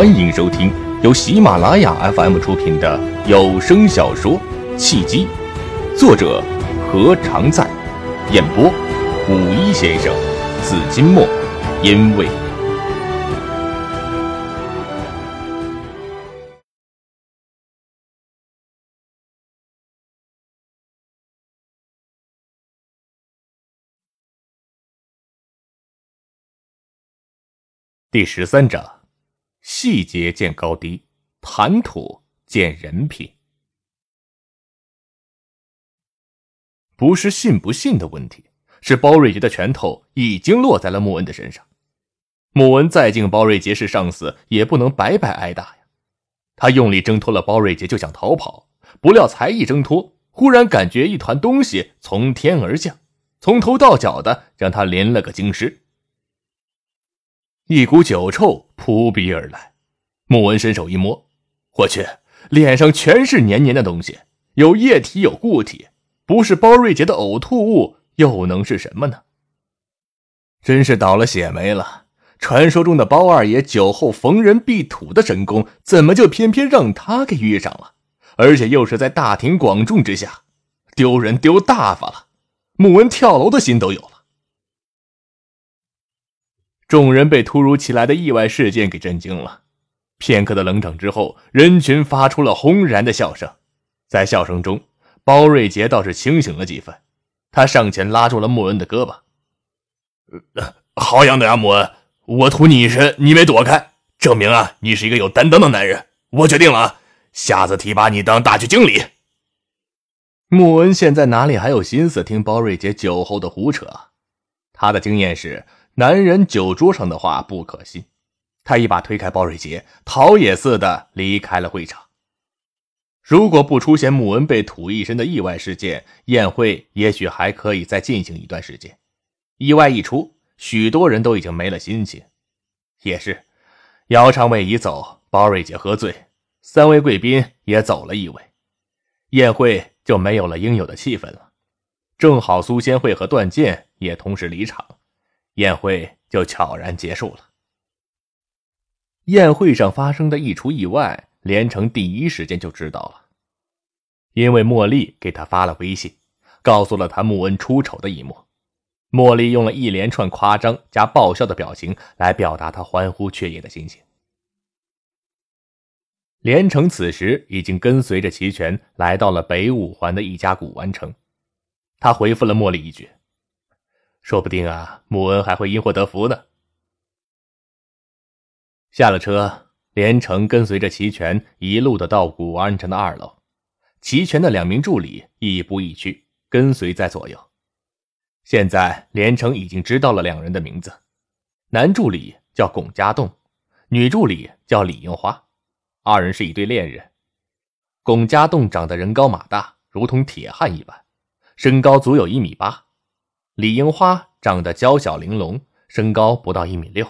欢迎收听由喜马拉雅 FM 出品的有声小说《契机》，作者何常在，演播五一先生、紫金墨，因为第十三章。细节见高低，谈吐见人品。不是信不信的问题，是包瑞杰的拳头已经落在了穆恩的身上。穆恩再敬包瑞杰是上司，也不能白白挨打呀。他用力挣脱了包瑞杰，就想逃跑，不料才一挣脱，忽然感觉一团东西从天而降，从头到脚的让他淋了个精湿。一股酒臭扑鼻而来，穆文伸手一摸，我去，脸上全是黏黏的东西，有液体，有固体，不是包瑞杰的呕吐物，又能是什么呢？真是倒了血霉了！传说中的包二爷酒后逢人必吐的神功，怎么就偏偏让他给遇上了？而且又是在大庭广众之下，丢人丢大发了！穆文跳楼的心都有。众人被突如其来的意外事件给震惊了，片刻的冷场之后，人群发出了轰然的笑声。在笑声中，包瑞杰倒是清醒了几分，他上前拉住了穆恩的胳膊：“好样的啊，穆恩！我图你一身，你没躲开，证明啊，你是一个有担当的男人。我决定了啊，下次提拔你当大区经理。”穆恩现在哪里还有心思听包瑞杰酒后的胡扯？他的经验是。男人酒桌上的话不可信，他一把推开包瑞杰，逃也似的离开了会场。如果不出现穆恩被吐一身的意外事件，宴会也许还可以再进行一段时间。意外一出，许多人都已经没了心情。也是，姚长卫已走，包瑞杰喝醉，三位贵宾也走了一位，宴会就没有了应有的气氛了。正好苏仙慧和段健也同时离场。宴会就悄然结束了。宴会上发生的一出意外，连城第一时间就知道了，因为茉莉给他发了微信，告诉了他穆恩出丑的一幕。茉莉用了一连串夸张加爆笑的表情来表达他欢呼雀跃的心情。连城此时已经跟随着齐全来到了北五环的一家古玩城，他回复了茉莉一句。说不定啊，穆恩还会因祸得福呢。下了车，连城跟随着齐全一路的到古安城的二楼。齐全的两名助理亦步亦趋，跟随在左右。现在连城已经知道了两人的名字：男助理叫龚家栋，女助理叫李樱花。二人是一对恋人。龚家栋长得人高马大，如同铁汉一般，身高足有一米八。李樱花长得娇小玲珑，身高不到一米六，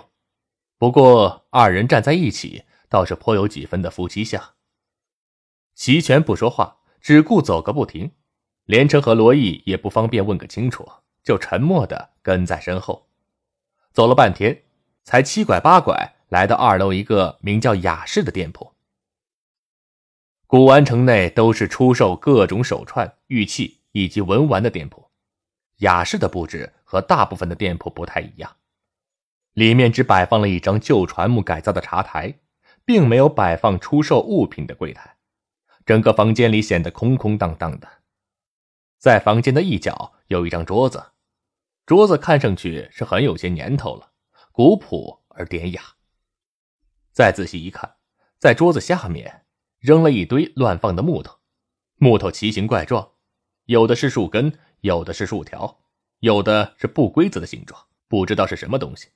不过二人站在一起，倒是颇有几分的夫妻相。齐全不说话，只顾走个不停，连城和罗毅也不方便问个清楚，就沉默的跟在身后。走了半天，才七拐八拐来到二楼一个名叫雅士的店铺。古玩城内都是出售各种手串、玉器以及文玩的店铺。雅士的布置和大部分的店铺不太一样，里面只摆放了一张旧船木改造的茶台，并没有摆放出售物品的柜台，整个房间里显得空空荡荡的。在房间的一角有一张桌子，桌子看上去是很有些年头了，古朴而典雅。再仔细一看，在桌子下面扔了一堆乱放的木头，木头奇形怪状，有的是树根。有的是竖条，有的是不规则的形状，不知道是什么东西。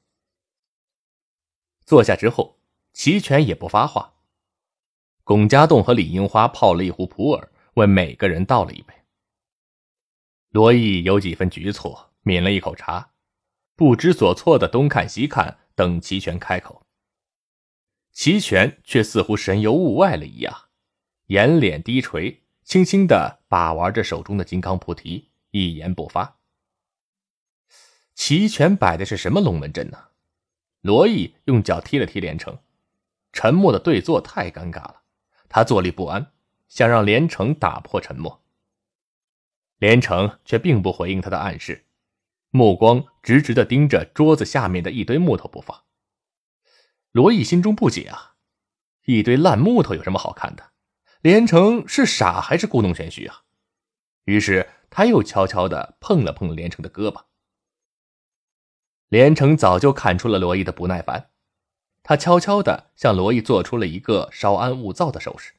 坐下之后，齐全也不发话。龚家栋和李樱花泡了一壶普洱，为每个人倒了一杯。罗毅有几分局促，抿了一口茶，不知所措的东看西看，等齐全开口。齐全却似乎神游物外了一样，眼脸低垂，轻轻的把玩着手中的金刚菩提。一言不发。齐全摆的是什么龙门阵呢？罗毅用脚踢了踢连城，沉默的对坐太尴尬了，他坐立不安，想让连城打破沉默。连城却并不回应他的暗示，目光直直的盯着桌子下面的一堆木头不放。罗毅心中不解啊，一堆烂木头有什么好看的？连城是傻还是故弄玄虚啊？于是他又悄悄的碰了碰连城的胳膊。连城早就看出了罗毅的不耐烦，他悄悄的向罗毅做出了一个稍安勿躁的手势，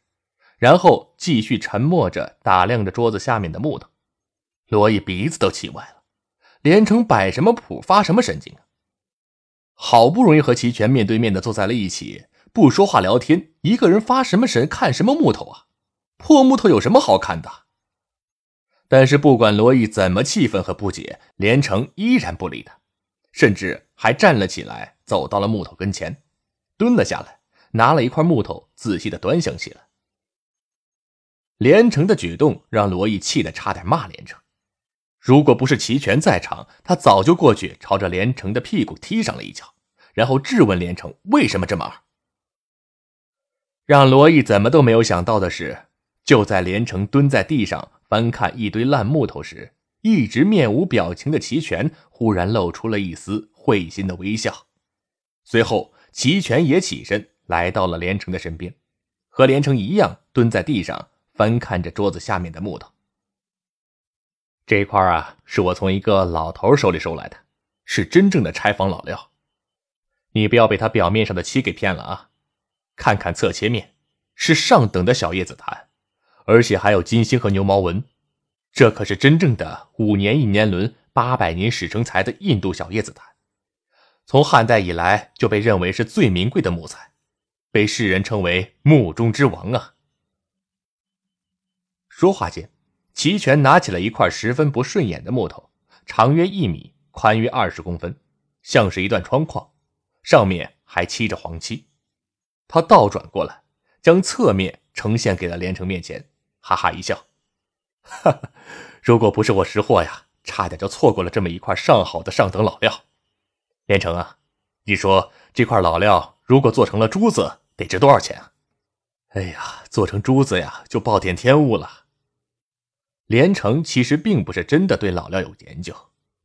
然后继续沉默着打量着桌子下面的木头。罗毅鼻子都气歪了，连城摆什么谱，发什么神经啊？好不容易和齐全面对面的坐在了一起，不说话聊天，一个人发什么神，看什么木头啊？破木头有什么好看的？但是不管罗毅怎么气愤和不解，连城依然不理他，甚至还站了起来，走到了木头跟前，蹲了下来，拿了一块木头，仔细的端详起来。连城的举动让罗毅气得差点骂连城。如果不是齐全在场，他早就过去朝着连城的屁股踢上了一脚，然后质问连城为什么这么二。让罗毅怎么都没有想到的是，就在连城蹲在地上翻看一堆烂木头时，一直面无表情的齐全忽然露出了一丝会心的微笑。随后，齐全也起身来到了连城的身边，和连城一样蹲在地上翻看着桌子下面的木头。这块啊，是我从一个老头手里收来的，是真正的拆房老料。你不要被他表面上的漆给骗了啊！看看侧切面，是上等的小叶紫檀，而且还有金星和牛毛纹。这可是真正的五年一年轮、八百年始成材的印度小叶紫檀，从汉代以来就被认为是最名贵的木材，被世人称为木中之王啊！说话间。齐全拿起了一块十分不顺眼的木头，长约一米，宽约二十公分，像是一段窗框，上面还漆着黄漆。他倒转过来，将侧面呈现给了连城面前，哈哈一笑：“哈哈，如果不是我识货呀，差点就错过了这么一块上好的上等老料。连城啊，你说这块老料如果做成了珠子，得值多少钱啊？哎呀，做成珠子呀，就暴殄天物了。”连城其实并不是真的对老料有研究，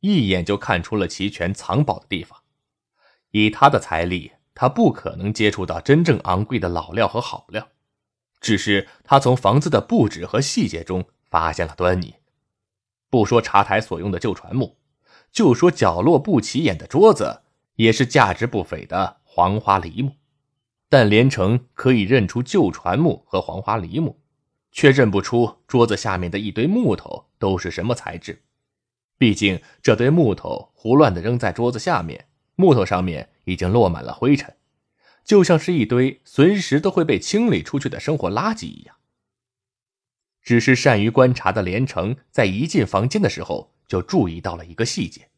一眼就看出了齐全藏宝的地方。以他的财力，他不可能接触到真正昂贵的老料和好料。只是他从房子的布置和细节中发现了端倪。不说茶台所用的旧船木，就说角落不起眼的桌子，也是价值不菲的黄花梨木。但连城可以认出旧船木和黄花梨木。却认不出桌子下面的一堆木头都是什么材质，毕竟这堆木头胡乱的扔在桌子下面，木头上面已经落满了灰尘，就像是一堆随时都会被清理出去的生活垃圾一样。只是善于观察的连城在一进房间的时候就注意到了一个细节：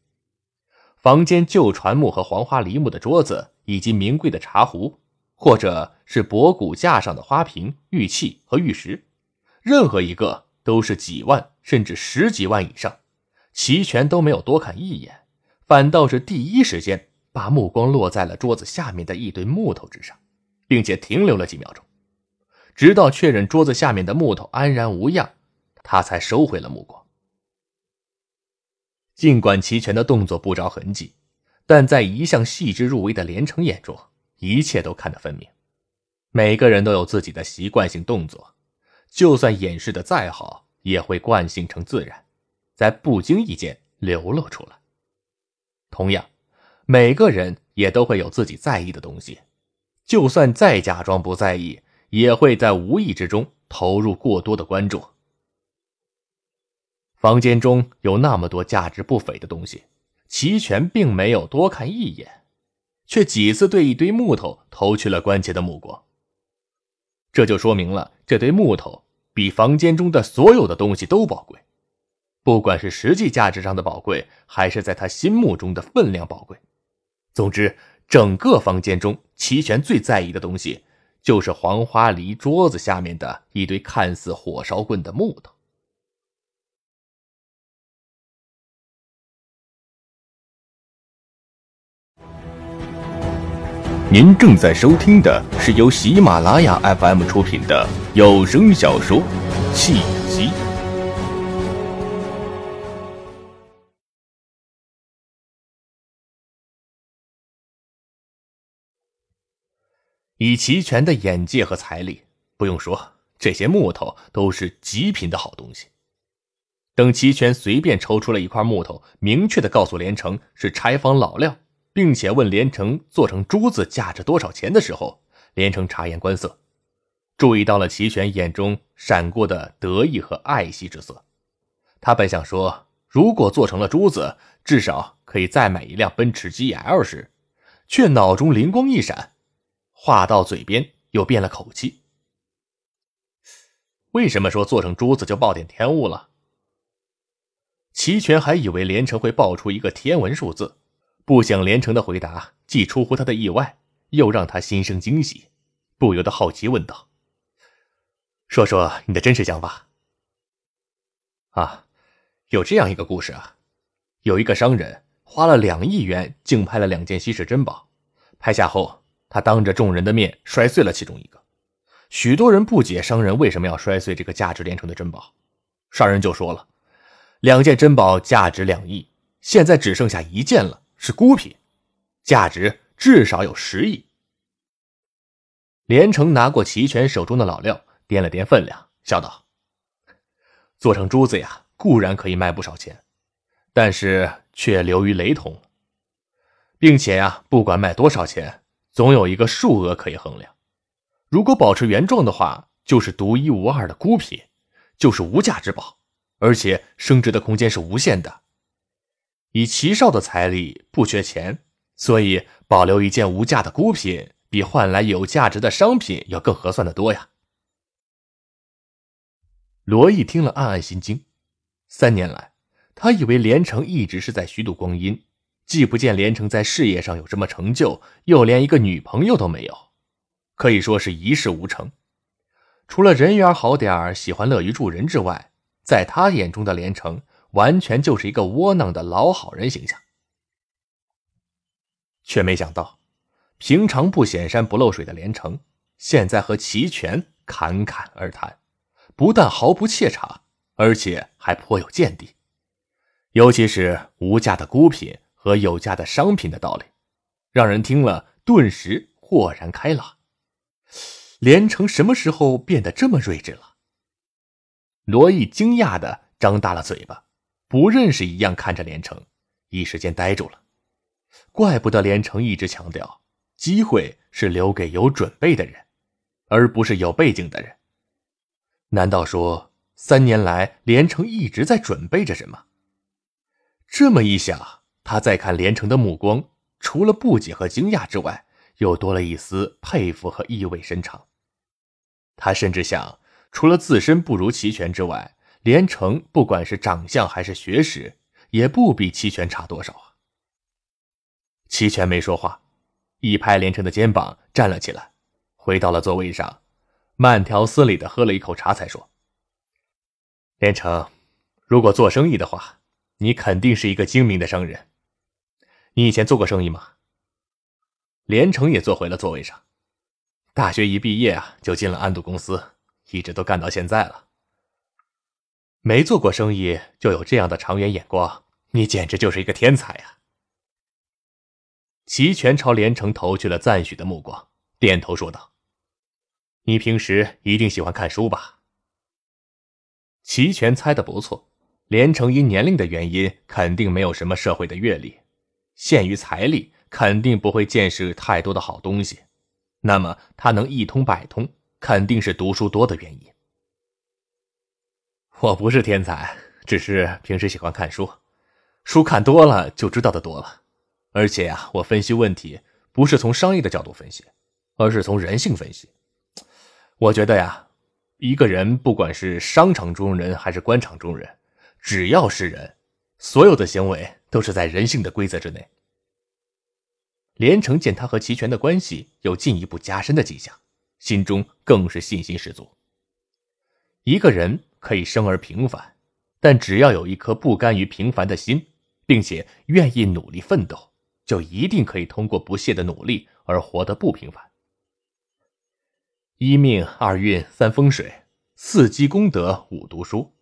房间旧船木和黄花梨木的桌子，以及名贵的茶壶，或者是博古架上的花瓶、玉器和玉石。任何一个都是几万甚至十几万以上，齐全都没有多看一眼，反倒是第一时间把目光落在了桌子下面的一堆木头之上，并且停留了几秒钟，直到确认桌子下面的木头安然无恙，他才收回了目光。尽管齐全的动作不着痕迹，但在一向细致入微的连城眼中，一切都看得分明。每个人都有自己的习惯性动作。就算掩饰的再好，也会惯性成自然，在不经意间流露出来。同样，每个人也都会有自己在意的东西，就算再假装不在意，也会在无意之中投入过多的关注。房间中有那么多价值不菲的东西，齐全并没有多看一眼，却几次对一堆木头投去了关切的目光。这就说明了这堆木头。比房间中的所有的东西都宝贵，不管是实际价值上的宝贵，还是在他心目中的分量宝贵。总之，整个房间中，齐全最在意的东西，就是黄花梨桌子下面的一堆看似火烧棍的木头。您正在收听的是由喜马拉雅 FM 出品的有声小说《契机》。以齐全的眼界和财力，不用说，这些木头都是极品的好东西。等齐全随便抽出了一块木头，明确的告诉连城是柴房老料。并且问连城做成珠子价值多少钱的时候，连城察言观色，注意到了齐全眼中闪过的得意和爱惜之色。他本想说，如果做成了珠子，至少可以再买一辆奔驰 GL 时，却脑中灵光一闪，话到嘴边又变了口气。为什么说做成珠子就暴殄天物了？齐全还以为连城会爆出一个天文数字。不想连城的回答既出乎他的意外，又让他心生惊喜，不由得好奇问道：“说说你的真实想法。”啊，有这样一个故事啊，有一个商人花了两亿元竞拍了两件稀世珍宝，拍下后他当着众人的面摔碎了其中一个，许多人不解商人为什么要摔碎这个价值连城的珍宝，商人就说了：“两件珍宝价值两亿，现在只剩下一件了。”是孤品，价值至少有十亿。连城拿过齐全手中的老料，掂了掂分量，笑道：“做成珠子呀，固然可以卖不少钱，但是却流于雷同，并且呀，不管卖多少钱，总有一个数额可以衡量。如果保持原状的话，就是独一无二的孤品，就是无价之宝，而且升值的空间是无限的。”以齐少的财力不缺钱，所以保留一件无价的孤品，比换来有价值的商品要更合算的多呀。罗毅听了，暗暗心惊。三年来，他以为连城一直是在虚度光阴，既不见连城在事业上有什么成就，又连一个女朋友都没有，可以说是一事无成。除了人缘好点喜欢乐于助人之外，在他眼中的连城。完全就是一个窝囊的老好人形象，却没想到，平常不显山不漏水的连城，现在和齐全侃侃而谈，不但毫不怯场，而且还颇有见地。尤其是无价的孤品和有价的商品的道理，让人听了顿时豁然开朗。连城什么时候变得这么睿智了？罗毅惊讶的张大了嘴巴。不认识一样看着连城，一时间呆住了。怪不得连城一直强调，机会是留给有准备的人，而不是有背景的人。难道说三年来连城一直在准备着什么？这么一想，他再看连城的目光，除了不解和惊讶之外，又多了一丝佩服和意味深长。他甚至想，除了自身不如齐全之外，连城不管是长相还是学识，也不比齐全差多少啊。齐全没说话，一拍连城的肩膀，站了起来，回到了座位上，慢条斯理的喝了一口茶，才说：“连城，如果做生意的话，你肯定是一个精明的商人。你以前做过生意吗？”连城也坐回了座位上，大学一毕业啊，就进了安度公司，一直都干到现在了。没做过生意就有这样的长远眼光，你简直就是一个天才呀！齐全朝连城投去了赞许的目光，点头说道：“你平时一定喜欢看书吧？”齐全猜的不错，连城因年龄的原因，肯定没有什么社会的阅历，限于财力，肯定不会见识太多的好东西。那么他能一通百通，肯定是读书多的原因。我不是天才，只是平时喜欢看书，书看多了就知道的多了。而且呀，我分析问题不是从商业的角度分析，而是从人性分析。我觉得呀，一个人不管是商场中人还是官场中人，只要是人，所有的行为都是在人性的规则之内。连城见他和齐全的关系有进一步加深的迹象，心中更是信心十足。一个人。可以生而平凡，但只要有一颗不甘于平凡的心，并且愿意努力奋斗，就一定可以通过不懈的努力而活得不平凡。一命二运三风水，四积功德五读书。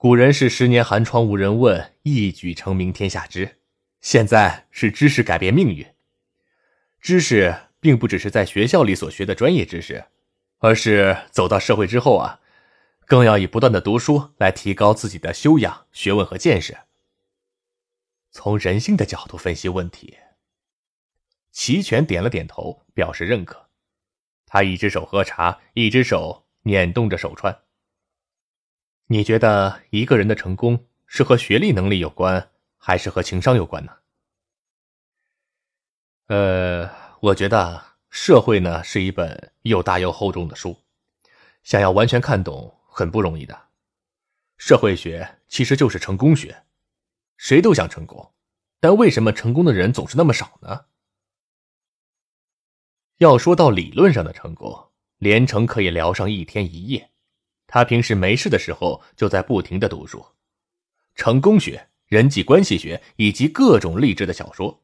古人是十年寒窗无人问，一举成名天下知。现在是知识改变命运。知识并不只是在学校里所学的专业知识，而是走到社会之后啊，更要以不断的读书来提高自己的修养、学问和见识。从人性的角度分析问题，齐全点了点头，表示认可。他一只手喝茶，一只手捻动着手串。你觉得一个人的成功是和学历能力有关，还是和情商有关呢？呃，我觉得社会呢是一本又大又厚重的书，想要完全看懂很不容易的。社会学其实就是成功学，谁都想成功，但为什么成功的人总是那么少呢？要说到理论上的成功，连城可以聊上一天一夜。他平时没事的时候就在不停的读书，成功学、人际关系学以及各种励志的小说。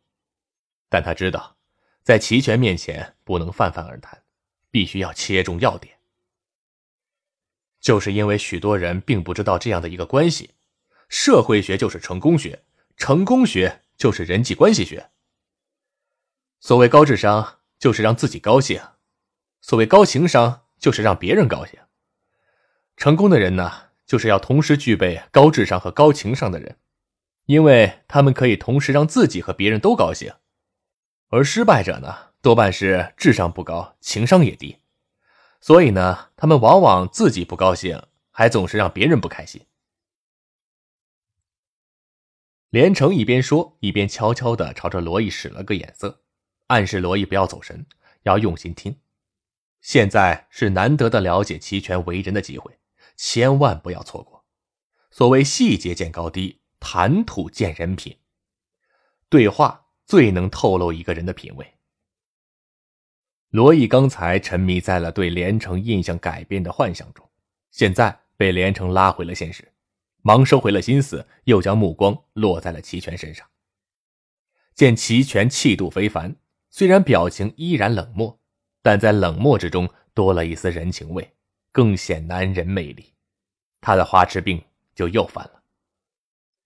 但他知道，在齐全面前不能泛泛而谈，必须要切中要点。就是因为许多人并不知道这样的一个关系：社会学就是成功学，成功学就是人际关系学。所谓高智商，就是让自己高兴；所谓高情商，就是让别人高兴。成功的人呢，就是要同时具备高智商和高情商的人，因为他们可以同时让自己和别人都高兴；而失败者呢，多半是智商不高，情商也低，所以呢，他们往往自己不高兴，还总是让别人不开心。连城一边说，一边悄悄地朝着罗毅使了个眼色，暗示罗毅不要走神，要用心听。现在是难得的了解齐全为人的机会。千万不要错过。所谓细节见高低，谈吐见人品。对话最能透露一个人的品味。罗毅刚才沉迷在了对连城印象改变的幻想中，现在被连城拉回了现实，忙收回了心思，又将目光落在了齐全身上。见齐全气度非凡，虽然表情依然冷漠，但在冷漠之中多了一丝人情味。更显男人魅力，他的花痴病就又犯了。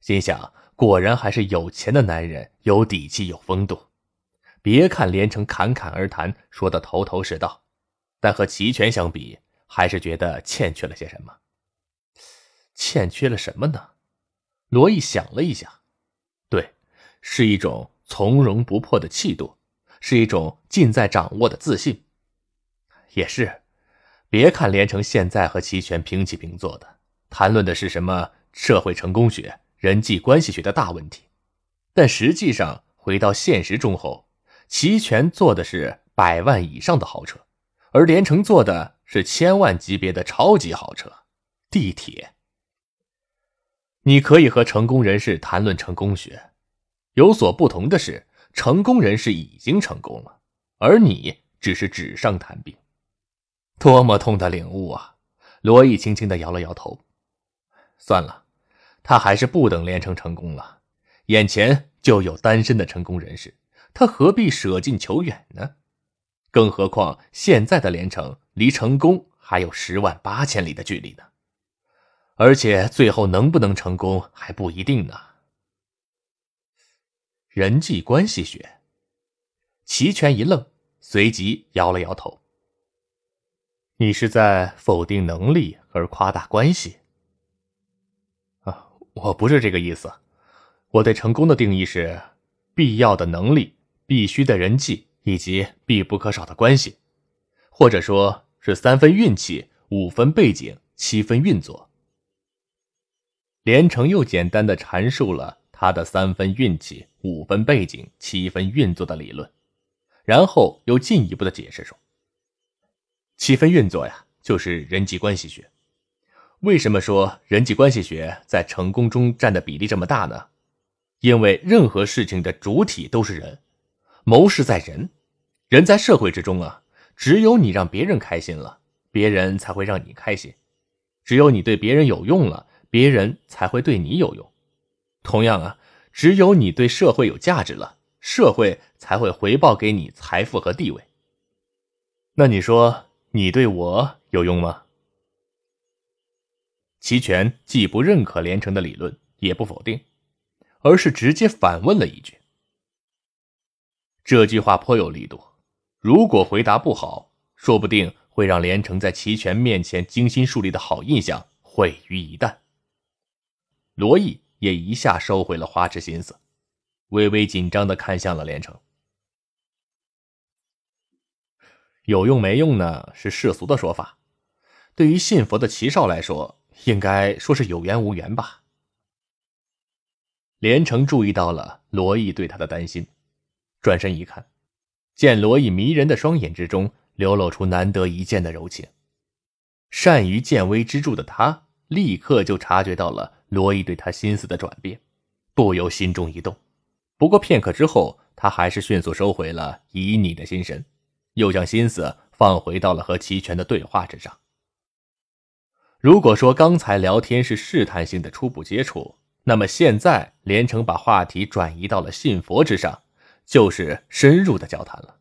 心想，果然还是有钱的男人有底气、有风度。别看连城侃侃而谈，说的头头是道，但和齐全相比，还是觉得欠缺了些什么。欠缺了什么呢？罗毅想了一下，对，是一种从容不迫的气度，是一种尽在掌握的自信，也是。别看连城现在和齐全平起平坐的，谈论的是什么社会成功学、人际关系学的大问题，但实际上回到现实中后，齐全坐的是百万以上的豪车，而连城坐的是千万级别的超级豪车——地铁。你可以和成功人士谈论成功学，有所不同的是，成功人士已经成功了，而你只是纸上谈兵。多么痛的领悟啊！罗毅轻轻的摇了摇头。算了，他还是不等连城成功了。眼前就有单身的成功人士，他何必舍近求远呢？更何况现在的连城离成功还有十万八千里的距离呢。而且最后能不能成功还不一定呢。人际关系学，齐全一愣，随即摇了摇头。你是在否定能力而夸大关系？啊，我不是这个意思。我对成功的定义是：必要的能力、必须的人际以及必不可少的关系，或者说是三分运气、五分背景、七分运作。连城又简单的阐述了他的三分运气、五分背景、七分运作的理论，然后又进一步的解释说。七分运作呀，就是人际关系学。为什么说人际关系学在成功中占的比例这么大呢？因为任何事情的主体都是人，谋事在人，人在社会之中啊，只有你让别人开心了，别人才会让你开心；只有你对别人有用了，别人才会对你有用。同样啊，只有你对社会有价值了，社会才会回报给你财富和地位。那你说，你对我有用吗？齐全既不认可连城的理论，也不否定，而是直接反问了一句。这句话颇有力度，如果回答不好，说不定会让连城在齐全面前精心树立的好印象毁于一旦。罗毅也一下收回了花痴心思，微微紧张的看向了连城。有用没用呢？是世俗的说法，对于信佛的齐少来说，应该说是有缘无缘吧。连城注意到了罗毅对他的担心，转身一看，见罗毅迷人的双眼之中流露出难得一见的柔情。善于见微知著的他，立刻就察觉到了。罗毅对他心思的转变，不由心中一动。不过片刻之后，他还是迅速收回了旖旎的心神，又将心思放回到了和齐全的对话之上。如果说刚才聊天是试探性的初步接触，那么现在连城把话题转移到了信佛之上，就是深入的交谈了。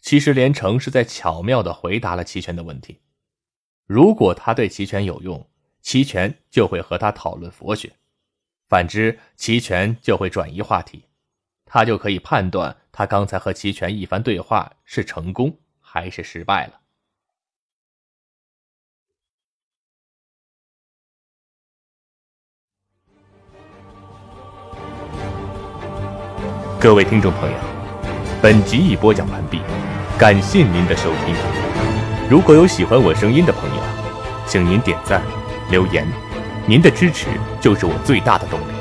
其实连城是在巧妙的回答了齐全的问题。如果他对齐全有用，齐全就会和他讨论佛学，反之，齐全就会转移话题，他就可以判断他刚才和齐全一番对话是成功还是失败了。各位听众朋友，本集已播讲完毕，感谢您的收听。如果有喜欢我声音的朋友，请您点赞。留言，您的支持就是我最大的动力。